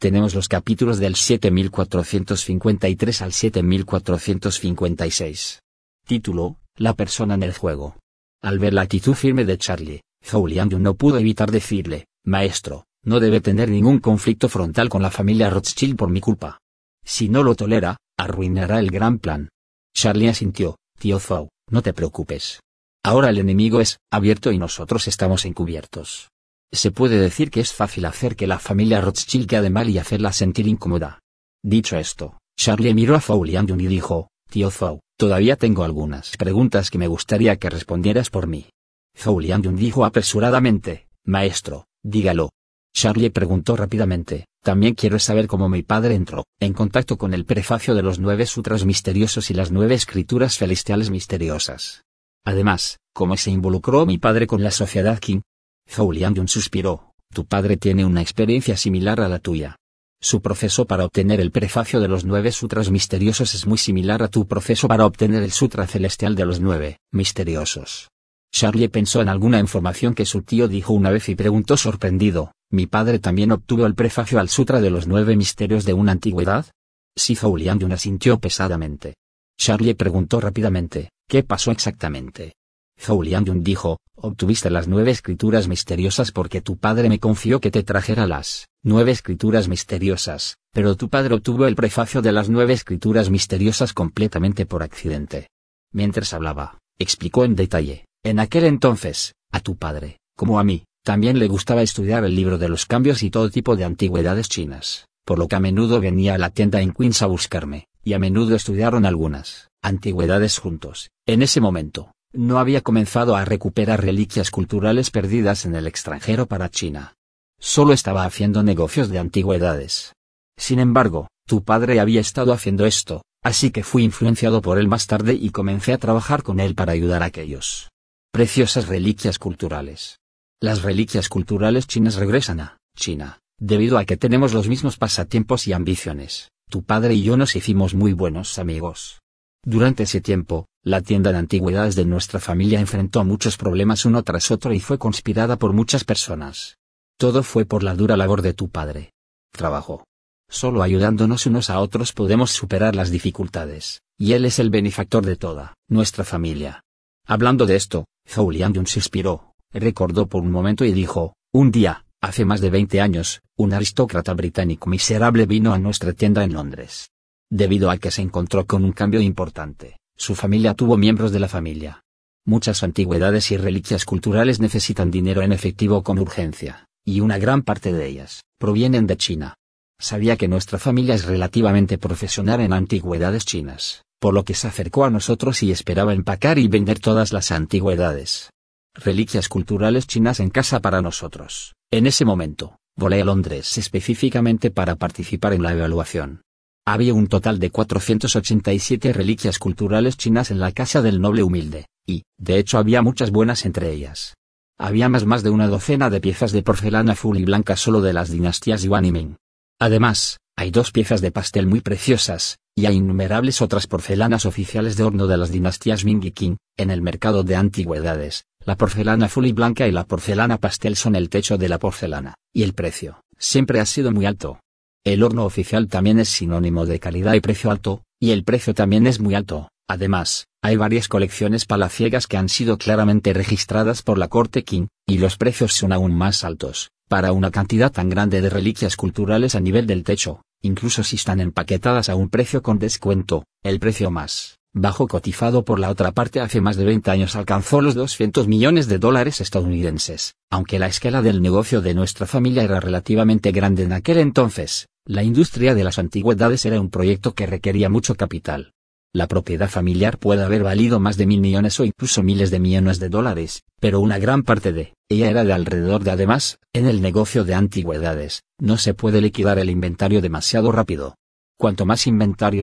tenemos los capítulos del 7453 al 7456. Título, La persona en el juego. Al ver la actitud firme de Charlie, Zhou no pudo evitar decirle, Maestro, no debe tener ningún conflicto frontal con la familia Rothschild por mi culpa. Si no lo tolera, arruinará el gran plan. Charlie asintió, tío Zhou, no te preocupes. Ahora el enemigo es abierto y nosotros estamos encubiertos. Se puede decir que es fácil hacer que la familia Rothschild quede mal y hacerla sentir incómoda. Dicho esto, Charlie miró a Zhou Liangyun y dijo, Tío Zhou, todavía tengo algunas preguntas que me gustaría que respondieras por mí. Zhou Liangyun dijo apresuradamente, Maestro, dígalo. Charlie preguntó rápidamente, también quiero saber cómo mi padre entró en contacto con el prefacio de los nueve sutras misteriosos y las nueve escrituras celestiales misteriosas. Además, cómo se involucró mi padre con la sociedad King, Zhou Liangyun suspiró, tu padre tiene una experiencia similar a la tuya. Su proceso para obtener el prefacio de los nueve sutras misteriosos es muy similar a tu proceso para obtener el sutra celestial de los nueve misteriosos. Charlie pensó en alguna información que su tío dijo una vez y preguntó sorprendido, ¿mi padre también obtuvo el prefacio al sutra de los nueve misterios de una antigüedad? Sí Zhou Liangyun asintió pesadamente. Charlie preguntó rápidamente, ¿qué pasó exactamente? Zhou Liangyun dijo, obtuviste las nueve escrituras misteriosas porque tu padre me confió que te trajera las nueve escrituras misteriosas, pero tu padre obtuvo el prefacio de las nueve escrituras misteriosas completamente por accidente. Mientras hablaba, explicó en detalle, en aquel entonces, a tu padre, como a mí, también le gustaba estudiar el libro de los cambios y todo tipo de antigüedades chinas, por lo que a menudo venía a la tienda en Queens a buscarme, y a menudo estudiaron algunas antigüedades juntos. En ese momento, no había comenzado a recuperar reliquias culturales perdidas en el extranjero para China. Solo estaba haciendo negocios de antigüedades. Sin embargo, tu padre había estado haciendo esto, así que fui influenciado por él más tarde y comencé a trabajar con él para ayudar a aquellos preciosas reliquias culturales. Las reliquias culturales chinas regresan a China, debido a que tenemos los mismos pasatiempos y ambiciones. Tu padre y yo nos hicimos muy buenos amigos. Durante ese tiempo, la tienda de antigüedades de nuestra familia enfrentó muchos problemas uno tras otro y fue conspirada por muchas personas. Todo fue por la dura labor de tu padre. Trabajo. Solo ayudándonos unos a otros podemos superar las dificultades, y él es el benefactor de toda nuestra familia. Hablando de esto, Zhou Liangyun se inspiró, recordó por un momento y dijo, un día, hace más de 20 años, un aristócrata británico miserable vino a nuestra tienda en Londres. Debido a que se encontró con un cambio importante, su familia tuvo miembros de la familia. Muchas antigüedades y reliquias culturales necesitan dinero en efectivo con urgencia, y una gran parte de ellas provienen de China. Sabía que nuestra familia es relativamente profesional en antigüedades chinas, por lo que se acercó a nosotros y esperaba empacar y vender todas las antigüedades. Reliquias culturales chinas en casa para nosotros. En ese momento, volé a Londres específicamente para participar en la evaluación. Había un total de 487 reliquias culturales chinas en la casa del noble humilde, y, de hecho, había muchas buenas entre ellas. Había más de una docena de piezas de porcelana azul y blanca solo de las dinastías Yuan y Ming. Además, hay dos piezas de pastel muy preciosas, y hay innumerables otras porcelanas oficiales de horno de las dinastías Ming y Qing, en el mercado de antigüedades. La porcelana azul y blanca y la porcelana pastel son el techo de la porcelana, y el precio, siempre ha sido muy alto. El horno oficial también es sinónimo de calidad y precio alto, y el precio también es muy alto. Además, Hay varias colecciones palaciegas que han sido claramente registradas por la Corte King, y los precios son aún más altos, para una cantidad tan grande de reliquias culturales a nivel del techo, incluso si están empaquetadas a un precio con descuento, el precio más bajo cotizado por la otra parte hace más de 20 años alcanzó los 200 millones de dólares estadounidenses. Aunque la escala del negocio de nuestra familia era relativamente grande en aquel entonces, la industria de las antigüedades era un proyecto que requería mucho capital. La propiedad familiar puede haber valido más de mil millones o incluso miles de millones de dólares, pero una gran parte de ella era de alrededor de además, en el negocio de antigüedades, no se puede liquidar el inventario demasiado rápido. Cuanto más inventario...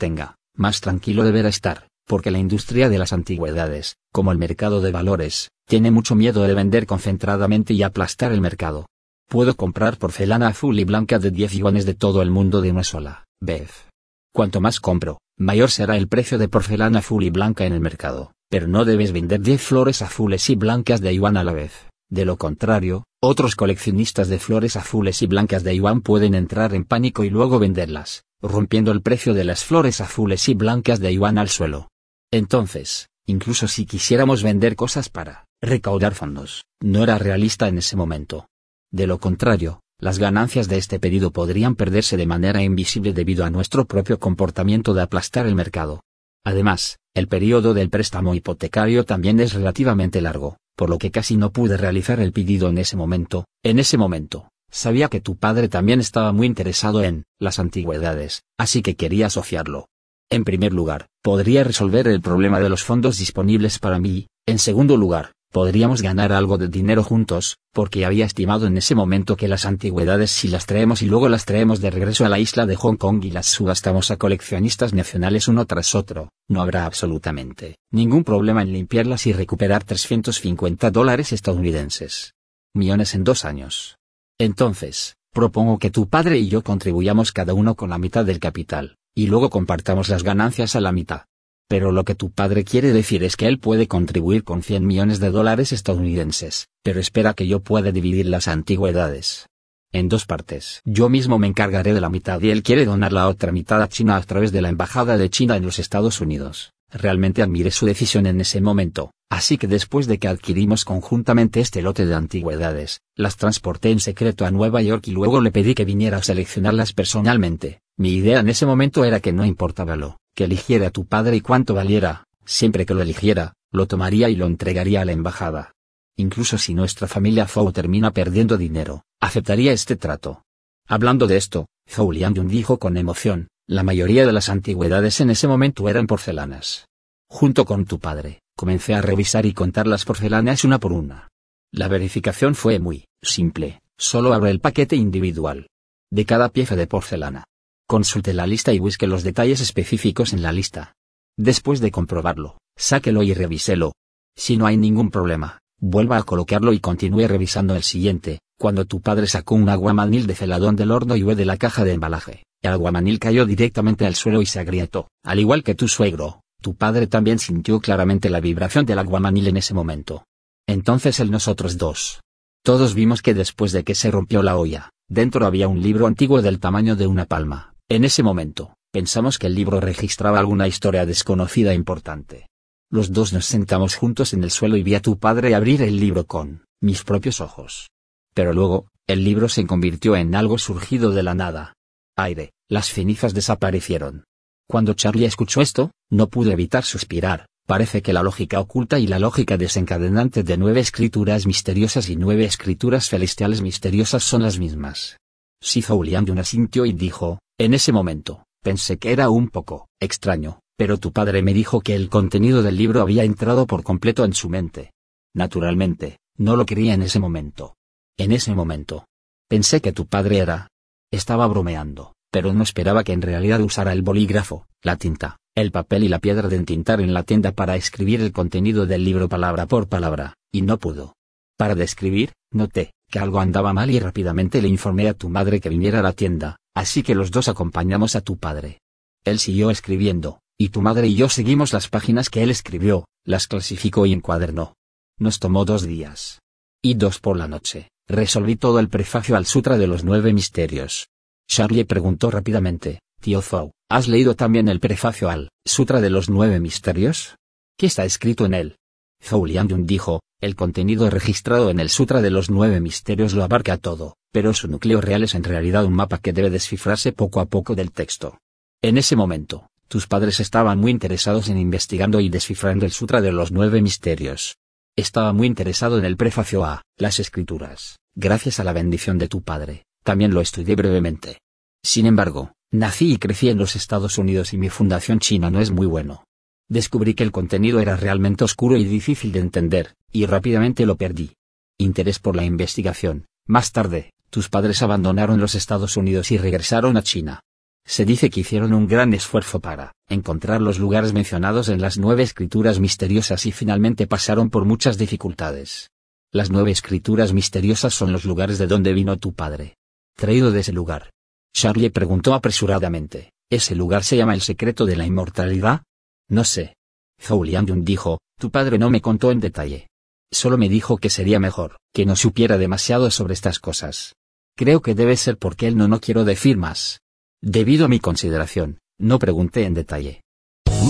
Tenga, más tranquilo deberá estar, porque la industria de las antigüedades, como el mercado de valores, tiene mucho miedo de vender concentradamente y aplastar el mercado. Puedo comprar porcelana azul y blanca de 10 yuanes de todo el mundo de una sola vez. Cuanto más compro, mayor será el precio de porcelana azul y blanca en el mercado, pero no debes vender 10 flores azules y blancas de yuan a la vez. De lo contrario, otros coleccionistas de flores azules y blancas de yuan pueden entrar en pánico y luego venderlas, rompiendo el precio de las flores azules y blancas de yuan al suelo. Entonces, incluso si quisiéramos vender cosas para recaudar fondos, no era realista en ese momento. De lo contrario, las ganancias de este pedido podrían perderse de manera invisible debido a nuestro propio comportamiento de aplastar el mercado. Además, el periodo del préstamo hipotecario también es relativamente largo, por lo que casi no pude realizar el pedido en ese momento. En ese momento, sabía que tu padre también estaba muy interesado en las antigüedades, así que quería asociarlo. En primer lugar, podría resolver el problema de los fondos disponibles para mí, en segundo lugar, podríamos ganar algo de dinero juntos, porque había estimado en ese momento que las antigüedades si las traemos y luego las traemos de regreso a la isla de Hong Kong y las subastamos a coleccionistas nacionales uno tras otro, no habrá absolutamente ningún problema en limpiarlas y recuperar 350 dólares estadounidenses. Millones en dos años. Entonces, propongo que tu padre y yo contribuyamos cada uno con la mitad del capital, y luego compartamos las ganancias a la mitad. Pero lo que tu padre quiere decir es que él puede contribuir con 100 millones de dólares estadounidenses, pero espera que yo pueda dividir las antigüedades. En dos partes. Yo mismo me encargaré de la mitad y él quiere donar la otra mitad a China a través de la Embajada de China en los Estados Unidos. Realmente admiré su decisión en ese momento, así que después de que adquirimos conjuntamente este lote de antigüedades, las transporté en secreto a Nueva York y luego le pedí que viniera a seleccionarlas personalmente. Mi idea en ese momento era que no importaba lo que eligiera tu padre y cuánto valiera, siempre que lo eligiera, lo tomaría y lo entregaría a la embajada. Incluso si nuestra familia Zhou termina perdiendo dinero, aceptaría este trato. Hablando de esto, Zhou Liangyun dijo con emoción, la mayoría de las antigüedades en ese momento eran porcelanas. Junto con tu padre, comencé a revisar y contar las porcelanas una por una. La verificación fue muy simple, solo abre el paquete individual. De cada pieza de porcelana. Consulte la lista y busque los detalles específicos en la lista. Después de comprobarlo, sáquelo y revíselo. Si no hay ningún problema, vuelva a colocarlo y continúe revisando el siguiente. Cuando tu padre sacó un aguamanil de celadón del horno y hue de la caja de embalaje, el aguamanil cayó directamente al suelo y se agrietó. Al igual que tu suegro, tu padre también sintió claramente la vibración del aguamanil en ese momento. Entonces el nosotros dos. Todos vimos que después de que se rompió la olla, dentro había un libro antiguo del tamaño de una palma. En ese momento, pensamos que el libro registraba alguna historia desconocida importante. Los dos nos sentamos juntos en el suelo y vi a tu padre abrir el libro con mis propios ojos. Pero luego, el libro se convirtió en algo surgido de la nada. Aire, las cenizas desaparecieron. Cuando Charlie escuchó esto, no pudo evitar suspirar. Parece que la lógica oculta y la lógica desencadenante de nueve escrituras misteriosas y nueve escrituras celestiales misteriosas son las mismas. Si Zoulian asintió y dijo, en ese momento, pensé que era un poco extraño, pero tu padre me dijo que el contenido del libro había entrado por completo en su mente. Naturalmente, no lo quería en ese momento. En ese momento. Pensé que tu padre era. Estaba bromeando, pero no esperaba que en realidad usara el bolígrafo, la tinta, el papel y la piedra de entintar en la tienda para escribir el contenido del libro palabra por palabra, y no pudo. Para describir, noté que algo andaba mal y rápidamente le informé a tu madre que viniera a la tienda, así que los dos acompañamos a tu padre. Él siguió escribiendo, y tu madre y yo seguimos las páginas que él escribió, las clasificó y encuadernó. Nos tomó dos días. Y dos por la noche, resolví todo el prefacio al Sutra de los Nueve Misterios. Charlie preguntó rápidamente, Tío Zhou, ¿has leído también el prefacio al Sutra de los Nueve Misterios? ¿Qué está escrito en él? Zhou Liangyun dijo, el contenido registrado en el Sutra de los Nueve Misterios lo abarca todo, pero su núcleo real es en realidad un mapa que debe descifrarse poco a poco del texto. En ese momento, tus padres estaban muy interesados en investigando y descifrando el Sutra de los Nueve Misterios. Estaba muy interesado en el prefacio a las escrituras, gracias a la bendición de tu padre, también lo estudié brevemente. Sin embargo, nací y crecí en los Estados Unidos y mi fundación china no es muy bueno. Descubrí que el contenido era realmente oscuro y difícil de entender, y rápidamente lo perdí. Interés por la investigación. Más tarde, tus padres abandonaron los Estados Unidos y regresaron a China. Se dice que hicieron un gran esfuerzo para encontrar los lugares mencionados en las nueve escrituras misteriosas y finalmente pasaron por muchas dificultades. Las nueve escrituras misteriosas son los lugares de donde vino tu padre. Traído de ese lugar, Charlie preguntó apresuradamente, ¿ese lugar se llama el secreto de la inmortalidad? No sé. Zhou Liangyun dijo, tu padre no me contó en detalle. Solo me dijo que sería mejor, que no supiera demasiado sobre estas cosas. Creo que debe ser porque él no no quiero decir más. Debido a mi consideración, no pregunté en detalle.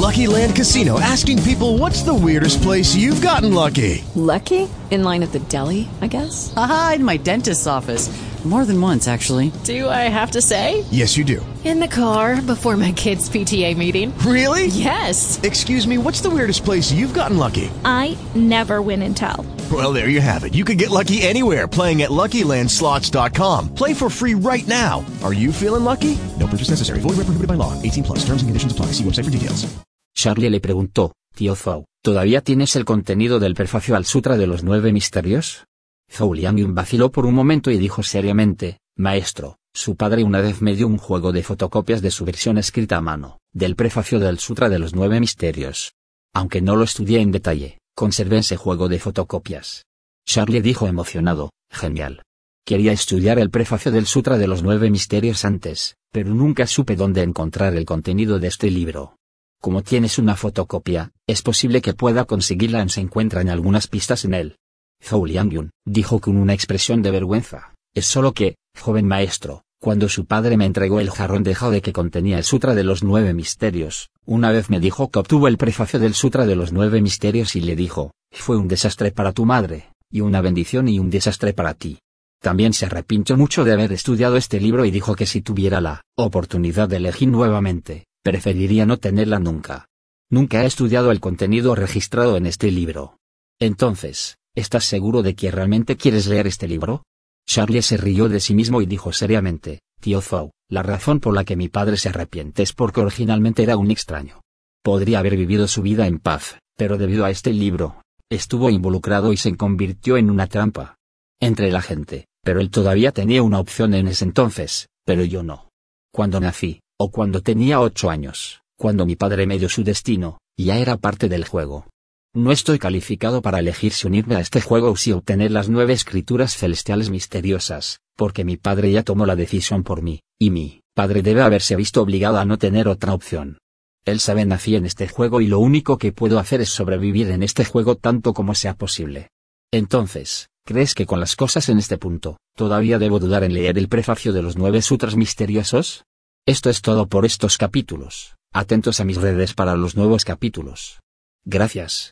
Lucky Land Casino asking people what's the weirdest place you've gotten lucky? Lucky? In line at the deli, I guess? Aha, in my dentist's office. More than once, actually. Do I have to say? Yes, you do. In the car before my kids' PTA meeting. Really? Yes. Excuse me, what's the weirdest place you've gotten lucky? I never win and tell. Well, there you have it. You can get lucky anywhere playing at LuckyLandSlots.com. Play for free right now. Are you feeling lucky? No purchase necessary. Void where prohibited by law. 18 plus. Terms and conditions apply. See website for details. Charlie le preguntó, tío Zhou, ¿todavía tienes el contenido del prefacio al Sutra de los Nueve Misterios? Zhou Liangyun vaciló por un momento y dijo seriamente, Maestro, su padre una vez me dio un juego de fotocopias de su versión escrita a mano, del prefacio del Sutra de los Nueve Misterios. Aunque no lo estudié en detalle, conservé ese juego de fotocopias. Charlie dijo emocionado, genial. Quería estudiar el prefacio del Sutra de los Nueve Misterios antes, pero nunca supe dónde encontrar el contenido de este libro. Como tienes una fotocopia, es posible que pueda conseguirla en se encuentran algunas pistas en él. Zhou Liangyun dijo con una expresión de vergüenza, es solo que, joven maestro, cuando su padre me entregó el jarrón de jade que contenía el Sutra de los Nueve Misterios, una vez me dijo que obtuvo el prefacio del Sutra de los Nueve Misterios y le dijo, fue un desastre para tu madre, y una bendición y un desastre para ti. También se arrepintió mucho de haber estudiado este libro y dijo que si tuviera la oportunidad de elegir nuevamente, preferiría no tenerla nunca. Nunca he estudiado el contenido registrado en este libro. Entonces, ¿estás seguro de que realmente quieres leer este libro? Charlie se rió de sí mismo y dijo seriamente, Tío Zhou, la razón por la que mi padre se arrepiente es porque originalmente era un extraño. Podría haber vivido su vida en paz, pero debido a este libro, estuvo involucrado y se convirtió en una trampa. Entre la gente, pero él todavía tenía una opción en ese entonces, pero yo no. Cuando nací, o cuando tenía ocho años, cuando mi padre me dio su destino, ya era parte del juego. No estoy calificado para elegir si unirme a este juego o si obtener las nueve escrituras celestiales misteriosas, porque mi padre ya tomó la decisión por mí, y mi padre debe haberse visto obligado a no tener otra opción. Él sabe nací en este juego y lo único que puedo hacer es sobrevivir en este juego tanto como sea posible. Entonces, ¿crees que con las cosas en este punto, todavía debo dudar en leer el prefacio de los nueve sutras misteriosos? Esto es todo por estos capítulos. Atentos a mis redes para los nuevos capítulos. Gracias.